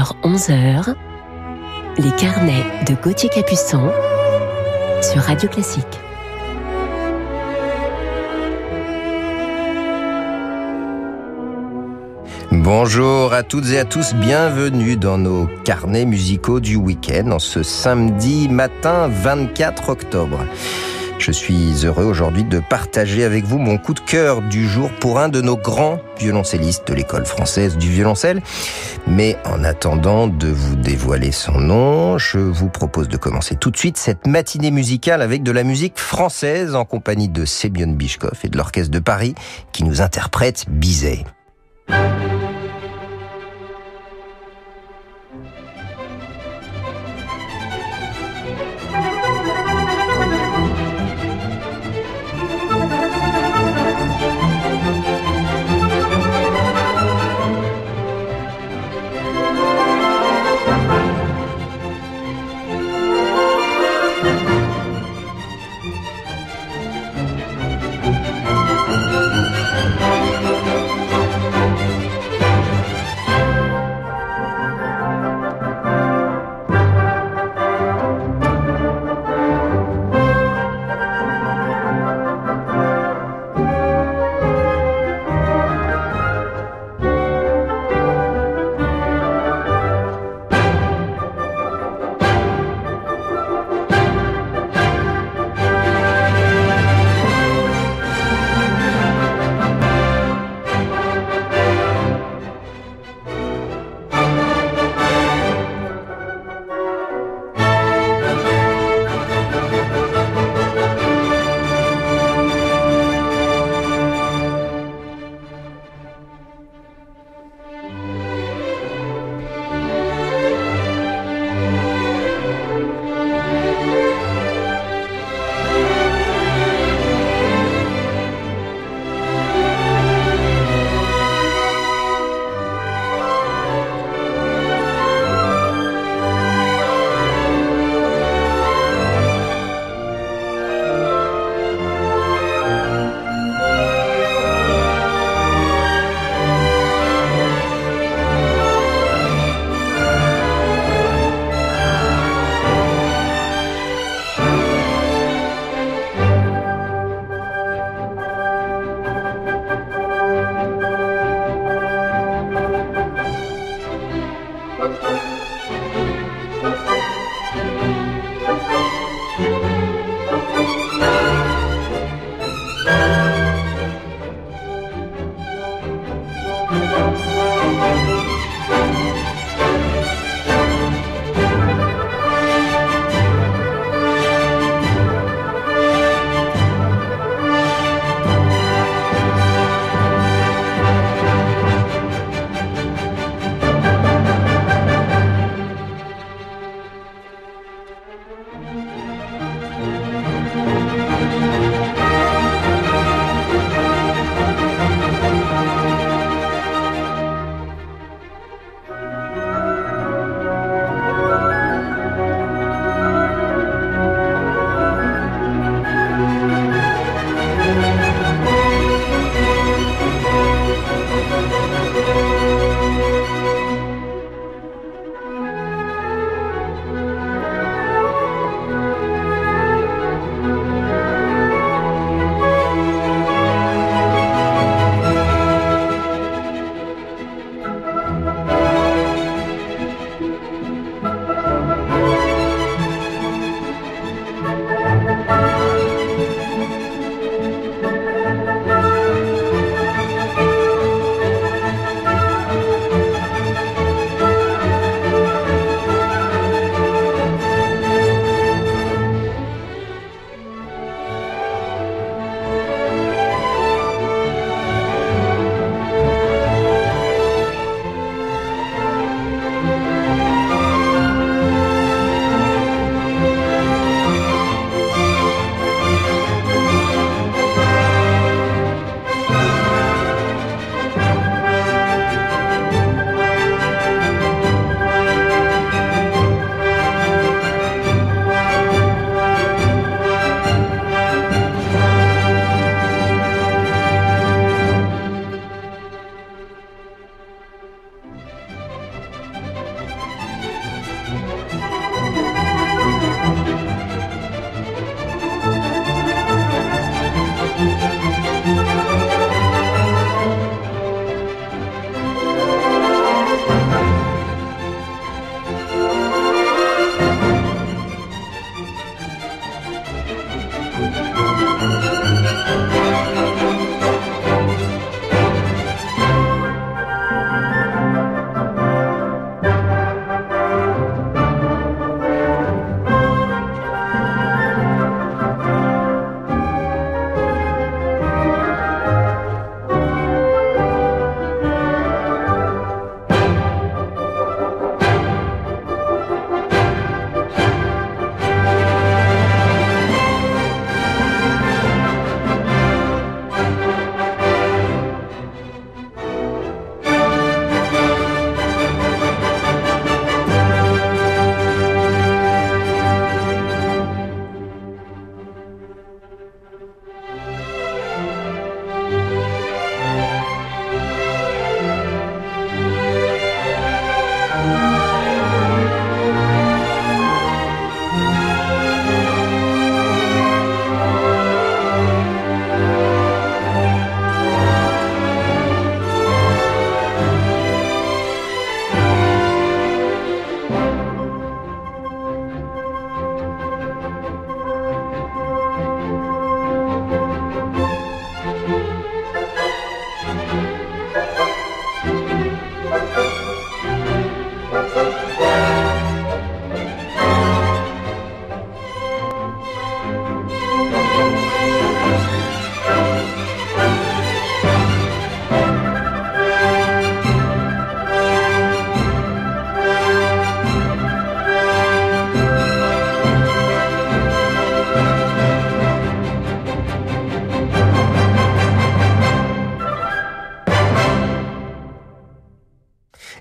10h, 11h, les carnets de Gauthier Capuçon sur Radio Classique. Bonjour à toutes et à tous, bienvenue dans nos carnets musicaux du week-end en ce samedi matin 24 octobre. Je suis heureux aujourd'hui de partager avec vous mon coup de cœur du jour pour un de nos grands violoncellistes de l'école française du violoncelle. Mais en attendant de vous dévoiler son nom, je vous propose de commencer tout de suite cette matinée musicale avec de la musique française en compagnie de Sébion Bichkov et de l'Orchestre de Paris qui nous interprète Bizet.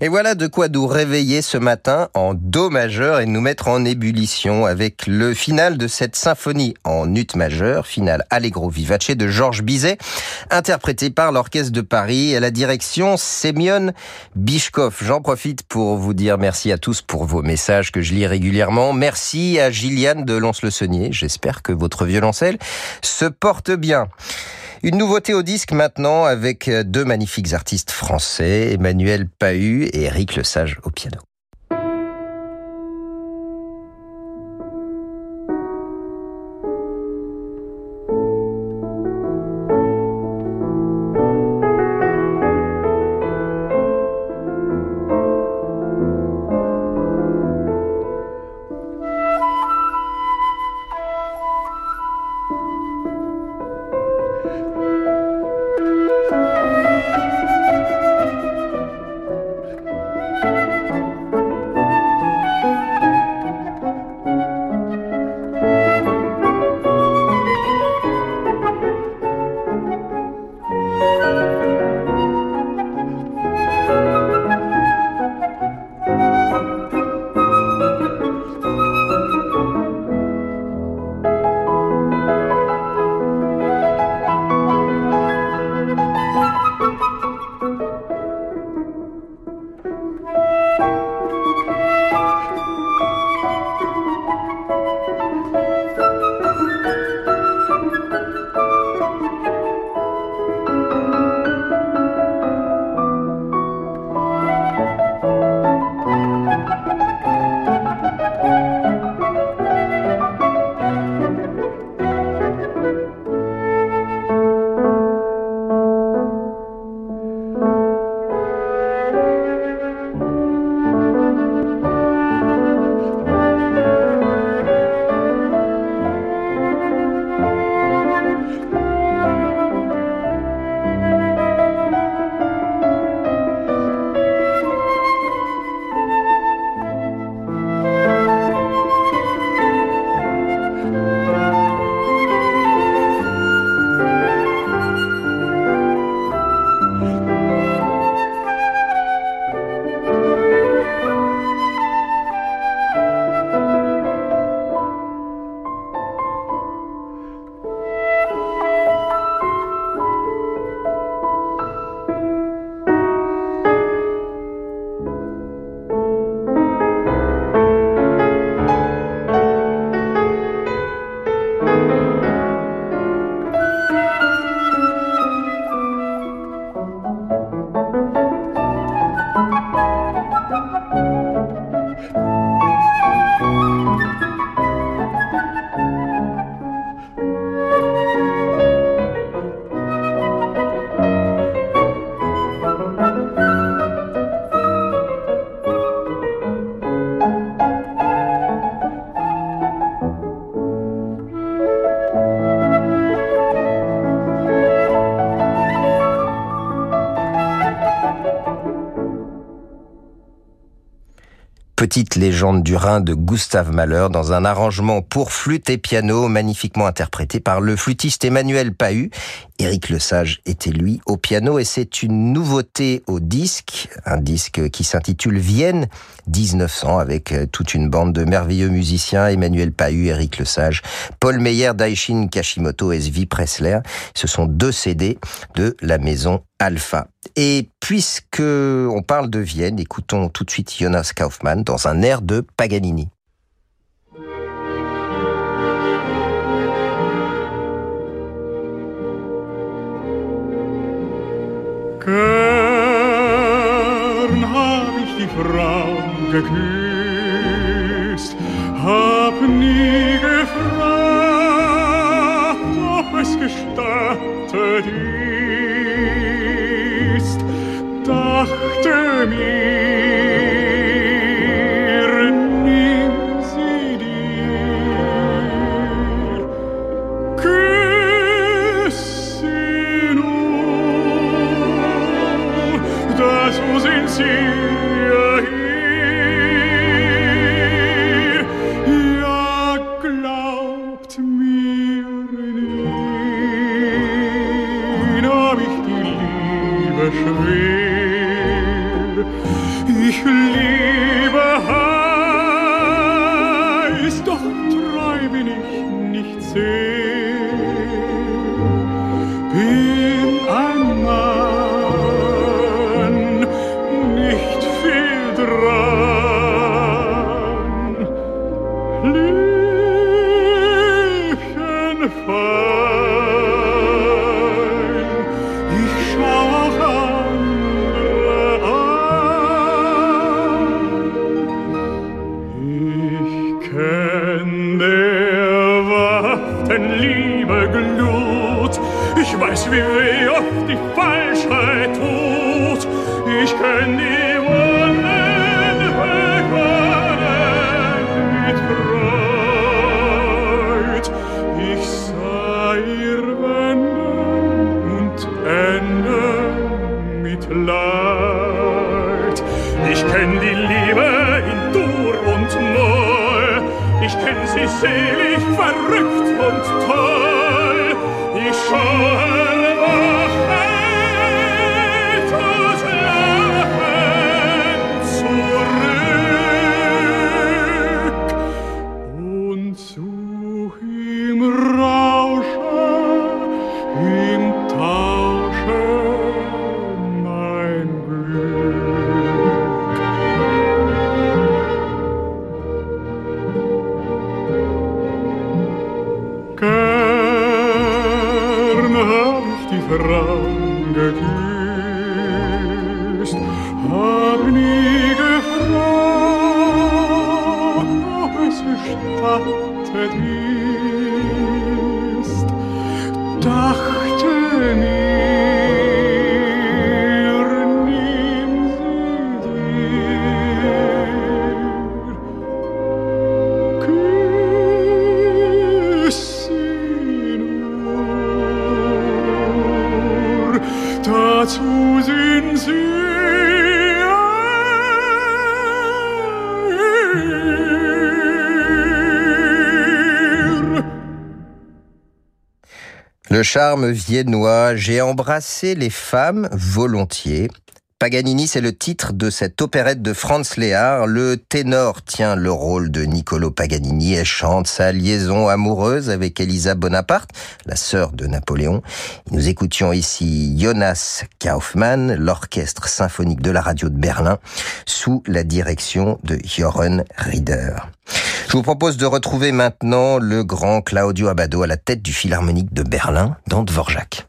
Voilà de quoi nous réveiller ce matin en Do majeur et nous mettre en ébullition avec le final de cette symphonie en ut majeur, finale Allegro Vivace de Georges Bizet, interprété par l'Orchestre de Paris à la direction Semyon Bishkov. J'en profite pour vous dire merci à tous pour vos messages que je lis régulièrement. Merci à Gilliane de Lons-le-Saunier. J'espère que votre violoncelle se porte bien. Une nouveauté au disque maintenant avec deux magnifiques artistes français, Emmanuel Pahu et Eric Lesage au piano. Petite légende du Rhin de Gustave Mahler dans un arrangement pour flûte et piano magnifiquement interprété par le flûtiste Emmanuel Pahu. Éric Lesage était lui au piano et c'est une nouveauté au disque, un disque qui s'intitule Vienne 1900 avec euh, toute une bande de merveilleux musiciens, Emmanuel Pahu, Éric Lesage, Paul Meyer, Daishin Kashimoto, SV Pressler. Ce sont deux CD de la maison Alpha. Et puisque on parle de Vienne, écoutons tout de suite Jonas Kaufmann dans un air de Paganini. Gern hab ich die Frau geküsst, hab nie gefragt, ob es gestattet ist. Dachte mir, see die Frage, die Le charme viennois, j'ai embrassé les femmes volontiers. Paganini, c'est le titre de cette opérette de Franz Léard. Le ténor tient le rôle de Niccolo Paganini et chante sa liaison amoureuse avec Elisa Bonaparte, la sœur de Napoléon. Nous écoutions ici Jonas Kaufmann, l'orchestre symphonique de la radio de Berlin, sous la direction de Joren Rieder. Je vous propose de retrouver maintenant le grand Claudio Abado à la tête du Philharmonique de Berlin dans Dvorak.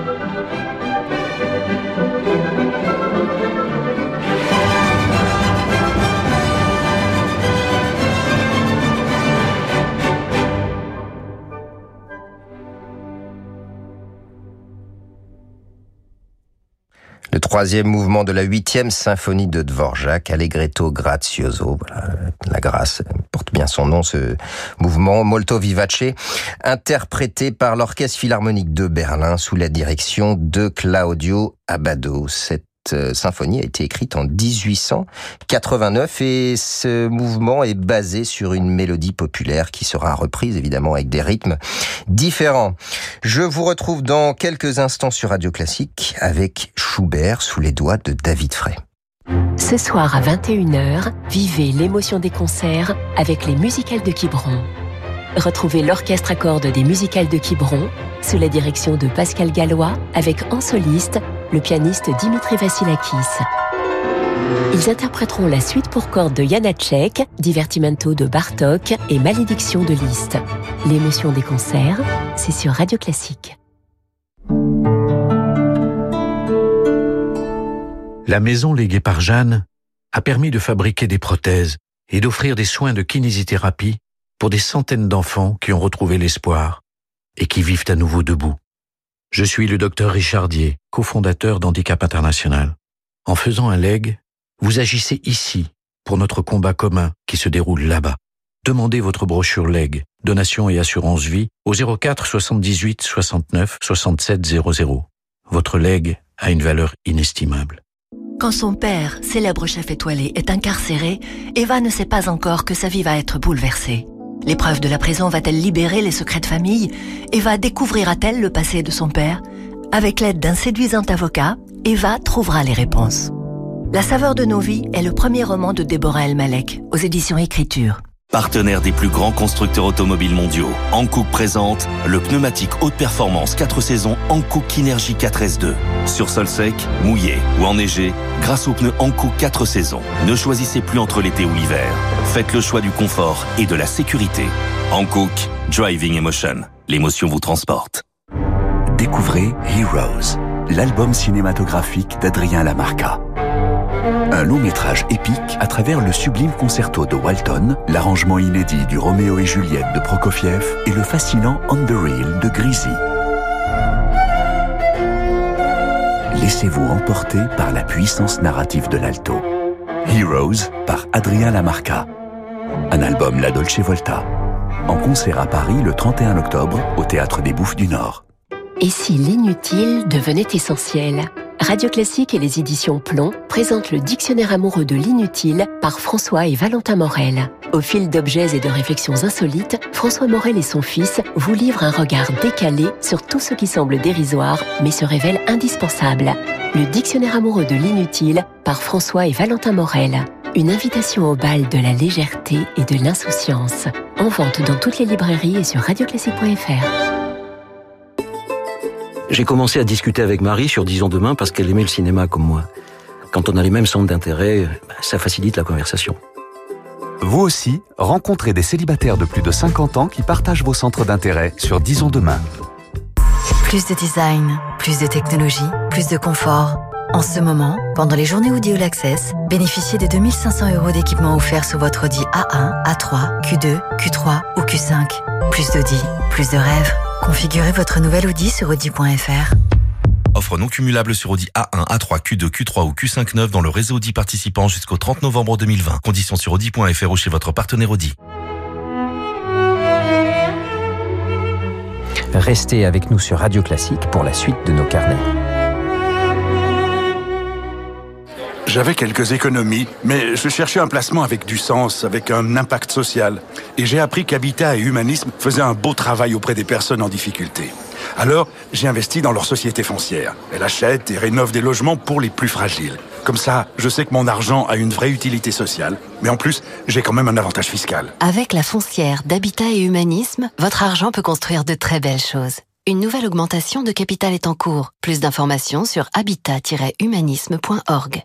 Thank you. Troisième mouvement de la huitième symphonie de Dvorak, Allegretto Grazioso. La grâce porte bien son nom, ce mouvement molto vivace, interprété par l'Orchestre Philharmonique de Berlin sous la direction de Claudio. Cette euh, symphonie a été écrite en 1889 et ce mouvement est basé sur une mélodie populaire qui sera reprise évidemment avec des rythmes différents. Je vous retrouve dans quelques instants sur Radio Classique avec Schubert sous les doigts de David Frey. Ce soir à 21h, vivez l'émotion des concerts avec les musicales de Quiberon. Retrouvez l'orchestre à cordes des musicales de Quiberon sous la direction de Pascal Gallois avec en soliste le pianiste Dimitri Vassilakis. Ils interpréteront la suite pour cordes de Janacek, Divertimento de Bartok et Malédiction de Liszt. L'émotion des concerts, c'est sur Radio Classique. La maison léguée par Jeanne a permis de fabriquer des prothèses et d'offrir des soins de kinésithérapie pour des centaines d'enfants qui ont retrouvé l'espoir et qui vivent à nouveau debout. Je suis le docteur Richardier, cofondateur d'Handicap International. En faisant un leg, vous agissez ici pour notre combat commun qui se déroule là-bas. Demandez votre brochure leg, donation et assurance vie au 04 78 69 67 00. Votre leg a une valeur inestimable. Quand son père, célèbre chef étoilé, est incarcéré, Eva ne sait pas encore que sa vie va être bouleversée. L'épreuve de la prison va-t-elle libérer les secrets de famille Eva découvrira-t-elle le passé de son père Avec l'aide d'un séduisant avocat, Eva trouvera les réponses. La saveur de nos vies est le premier roman de Déborah El Malek aux éditions Écriture. Partenaire des plus grands constructeurs automobiles mondiaux, Hankook présente le pneumatique haute performance 4 saisons Hankook Kinergy 4S2. Sur sol sec, mouillé ou enneigé, grâce aux pneus Hankook 4 saisons, ne choisissez plus entre l'été ou l'hiver. Faites le choix du confort et de la sécurité. Hankook Driving Emotion. L'émotion vous transporte. Découvrez Heroes, l'album cinématographique d'Adrien Lamarca. Un long métrage épique à travers le sublime concerto de Walton, l'arrangement inédit du Roméo et Juliette de Prokofiev et le fascinant On the de Grisi. Laissez-vous emporter par la puissance narrative de l'alto. Heroes par Adrien Lamarca. Un album La Dolce Volta. En concert à Paris le 31 octobre au Théâtre des Bouffes du Nord. Et si l'inutile devenait essentiel? Radio Classique et les éditions Plomb présentent le Dictionnaire amoureux de l'inutile par François et Valentin Morel. Au fil d'objets et de réflexions insolites, François Morel et son fils vous livrent un regard décalé sur tout ce qui semble dérisoire mais se révèle indispensable. Le Dictionnaire amoureux de l'inutile par François et Valentin Morel. Une invitation au bal de la légèreté et de l'insouciance. En vente dans toutes les librairies et sur radioclassique.fr. J'ai commencé à discuter avec Marie sur Disons demain parce qu'elle aimait le cinéma comme moi. Quand on a les mêmes centres d'intérêt, bah, ça facilite la conversation. Vous aussi, rencontrez des célibataires de plus de 50 ans qui partagent vos centres d'intérêt sur Disons demain. Plus de design, plus de technologie, plus de confort. En ce moment, pendant les journées Audi All Access, bénéficiez de 2500 euros d'équipement offert sur votre Audi A1, A3, Q2, Q3 ou Q5. Plus d'Audi, plus de rêves. Configurez votre nouvelle Audi sur Audi.fr. Offre non cumulable sur Audi A1, A3, Q2, Q3 ou Q5 9 dans le réseau Audi participant jusqu'au 30 novembre 2020. Conditions sur Audi.fr ou chez votre partenaire Audi. Restez avec nous sur Radio Classique pour la suite de nos carnets. J'avais quelques économies, mais je cherchais un placement avec du sens, avec un impact social. Et j'ai appris qu'Habitat et Humanisme faisaient un beau travail auprès des personnes en difficulté. Alors, j'ai investi dans leur société foncière. Elle achète et rénove des logements pour les plus fragiles. Comme ça, je sais que mon argent a une vraie utilité sociale, mais en plus, j'ai quand même un avantage fiscal. Avec la foncière d'Habitat et Humanisme, votre argent peut construire de très belles choses. Une nouvelle augmentation de capital est en cours. Plus d'informations sur habitat-humanisme.org.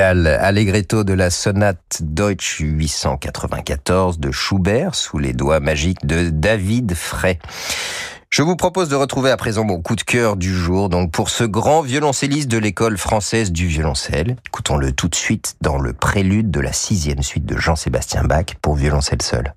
Allegretto de la sonate Deutsch 894 de Schubert sous les doigts magiques de David Frey. Je vous propose de retrouver à présent mon coup de cœur du jour, donc pour ce grand violoncelliste de l'école française du violoncelle. Écoutons-le tout de suite dans le prélude de la sixième suite de Jean-Sébastien Bach pour violoncelle seul.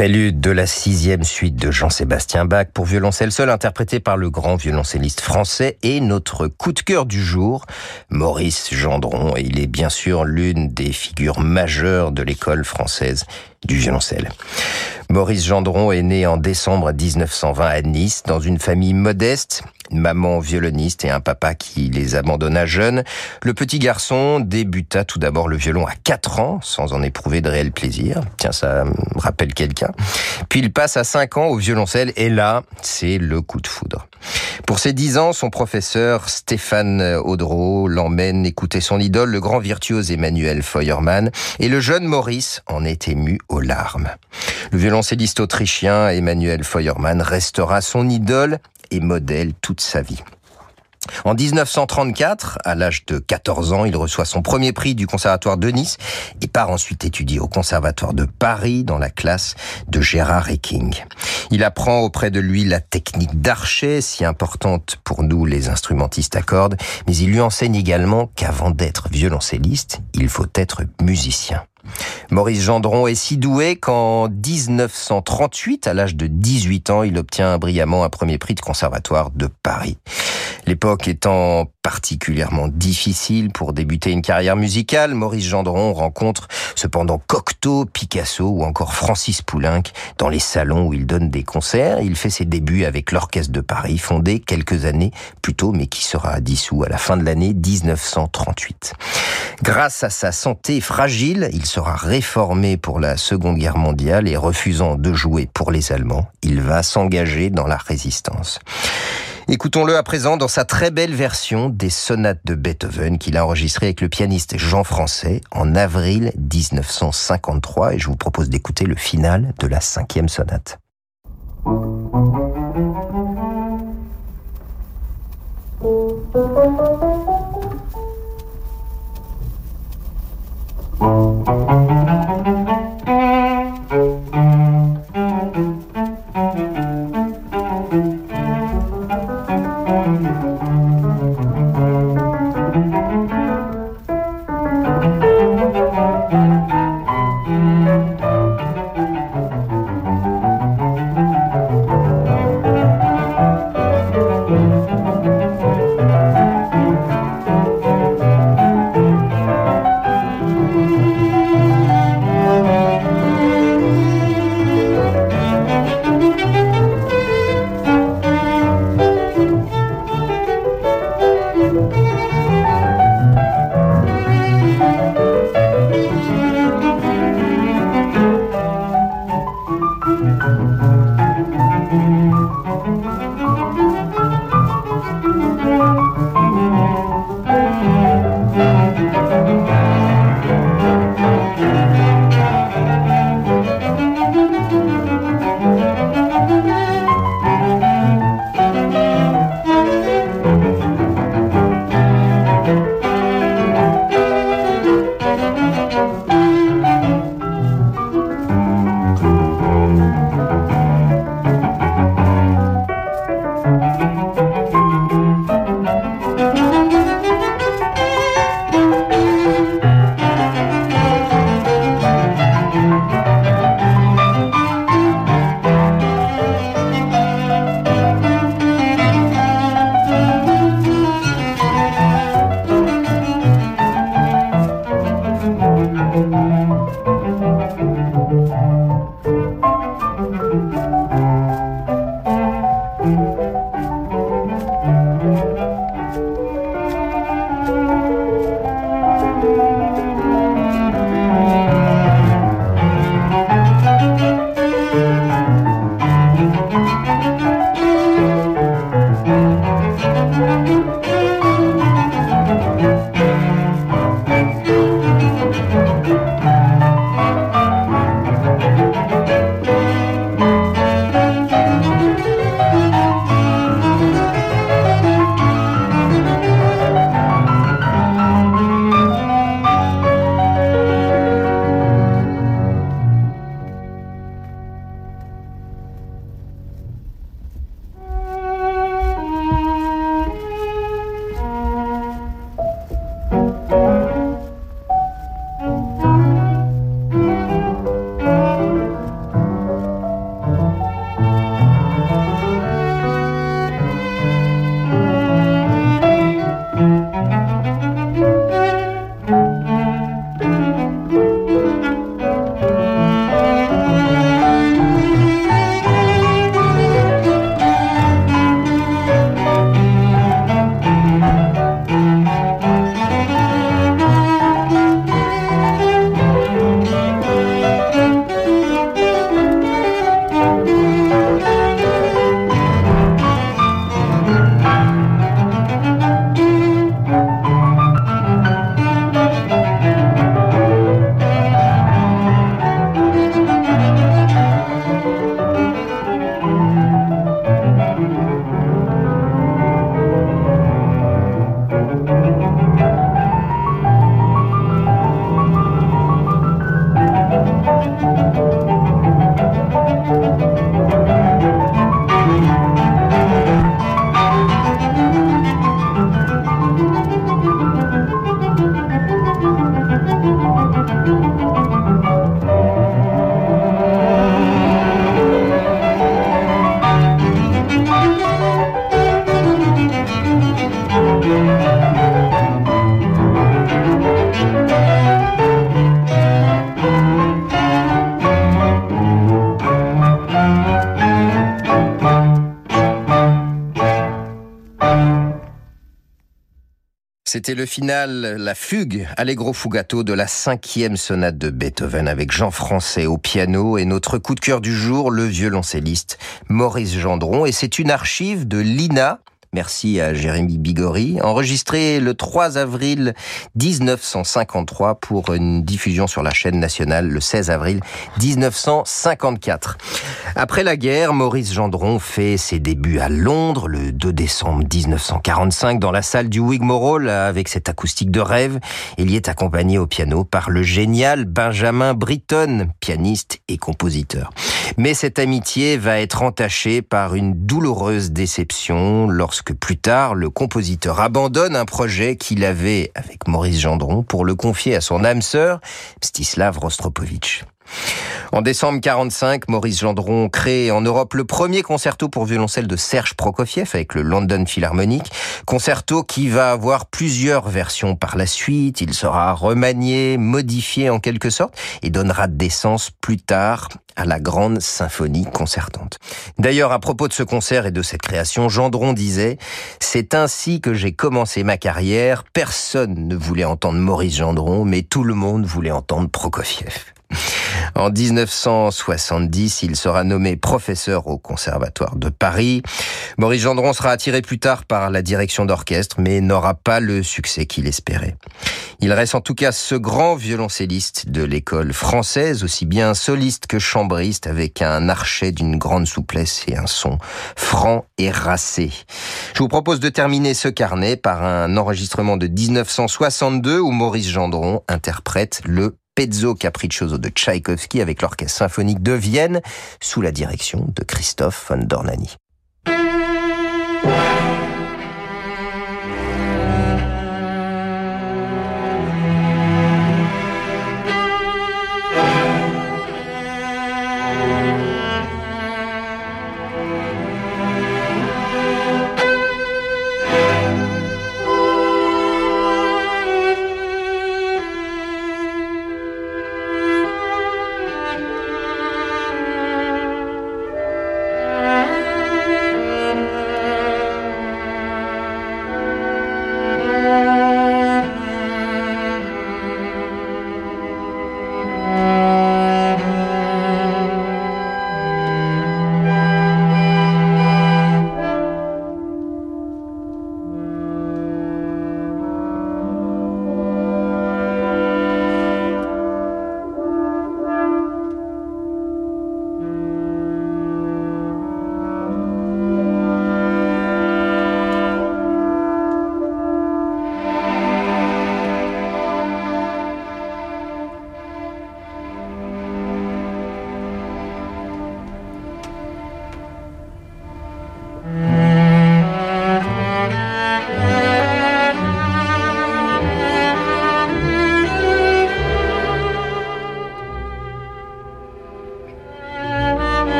Prélude de la sixième suite de Jean-Sébastien Bach pour violoncelle seul interprété par le grand violoncelliste français et notre coup de cœur du jour, Maurice Gendron. Et il est bien sûr l'une des figures majeures de l'école française du violoncelle. Maurice Gendron est né en décembre 1920 à Nice dans une famille modeste maman violoniste et un papa qui les abandonna jeunes. Le petit garçon débuta tout d'abord le violon à 4 ans, sans en éprouver de réel plaisir. Tiens, ça me rappelle quelqu'un. Puis il passe à 5 ans au violoncelle, et là, c'est le coup de foudre. Pour ses 10 ans, son professeur Stéphane Audreau l'emmène écouter son idole, le grand virtuose Emmanuel Feuermann, et le jeune Maurice en est ému aux larmes. Le violoncelliste autrichien Emmanuel Feuermann restera son idole et modèle toute sa vie. En 1934, à l'âge de 14 ans, il reçoit son premier prix du Conservatoire de Nice et part ensuite étudier au Conservatoire de Paris dans la classe de Gérard Ecking. Il apprend auprès de lui la technique d'archet, si importante pour nous les instrumentistes à cordes, mais il lui enseigne également qu'avant d'être violoncelliste, il faut être musicien. Maurice Gendron est si doué qu'en 1938, à l'âge de 18 ans, il obtient brillamment un premier prix de conservatoire de Paris. L'époque étant particulièrement difficile pour débuter une carrière musicale, Maurice Gendron rencontre cependant Cocteau, Picasso ou encore Francis Poulenc dans les salons où il donne des concerts. Il fait ses débuts avec l'Orchestre de Paris, fondé quelques années plus tôt, mais qui sera dissous à la fin de l'année 1938. Grâce à sa santé fragile, il sera réformé pour la Seconde Guerre mondiale et refusant de jouer pour les Allemands, il va s'engager dans la résistance. Écoutons-le à présent dans sa très belle version des sonates de Beethoven qu'il a enregistrées avec le pianiste Jean Français en avril 1953 et je vous propose d'écouter le final de la cinquième sonate. C'était le final, la fugue Allegro Fugato de la cinquième sonate de Beethoven avec Jean Français au piano et notre coup de cœur du jour, le violoncelliste Maurice Gendron. Et c'est une archive de l'INA, Merci à Jérémy Bigori, enregistré le 3 avril 1953 pour une diffusion sur la chaîne nationale le 16 avril 1954. Après la guerre, Maurice Gendron fait ses débuts à Londres le 2 décembre 1945 dans la salle du Wigmore avec cette acoustique de rêve. Il y est accompagné au piano par le génial Benjamin Britten, pianiste et compositeur. Mais cette amitié va être entachée par une douloureuse déception lorsque plus tard le compositeur abandonne un projet qu'il avait avec Maurice Gendron pour le confier à son âme sœur, Mstislav Rostropovitch. En décembre 45, Maurice Gendron crée en Europe le premier concerto pour violoncelle de Serge Prokofiev avec le London Philharmonic. Concerto qui va avoir plusieurs versions par la suite. Il sera remanié, modifié en quelque sorte et donnera naissance plus tard à la grande symphonie concertante. D'ailleurs, à propos de ce concert et de cette création, Gendron disait « C'est ainsi que j'ai commencé ma carrière. Personne ne voulait entendre Maurice Gendron, mais tout le monde voulait entendre Prokofiev. » En 1970, il sera nommé professeur au Conservatoire de Paris. Maurice Gendron sera attiré plus tard par la direction d'orchestre, mais n'aura pas le succès qu'il espérait. Il reste en tout cas ce grand violoncelliste de l'école française, aussi bien soliste que chambriste, avec un archet d'une grande souplesse et un son franc et racé. Je vous propose de terminer ce carnet par un enregistrement de 1962 où Maurice Gendron interprète le Pezzo Capriccioso de Tchaïkovski avec l'Orchestre symphonique de Vienne sous la direction de Christophe von Dornani.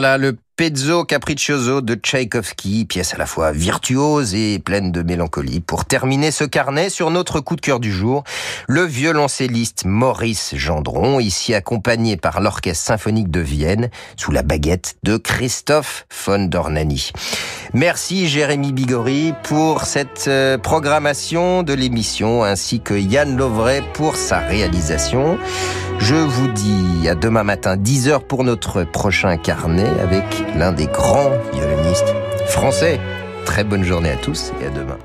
Voilà le Pezzo Capriccioso de Tchaïkovski, pièce à la fois virtuose et pleine de mélancolie. Pour terminer ce carnet sur notre coup de cœur du jour, le violoncelliste Maurice Gendron, ici accompagné par l'Orchestre symphonique de Vienne, sous la baguette de Christophe von Dornani. Merci Jérémy Bigori pour cette euh, programmation de l'émission, ainsi que Yann Lovray pour sa réalisation. Je vous dis à demain matin 10h pour notre prochain carnet avec l'un des grands violonistes français. Très bonne journée à tous et à demain.